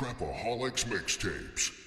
Trapaholics Mixtapes.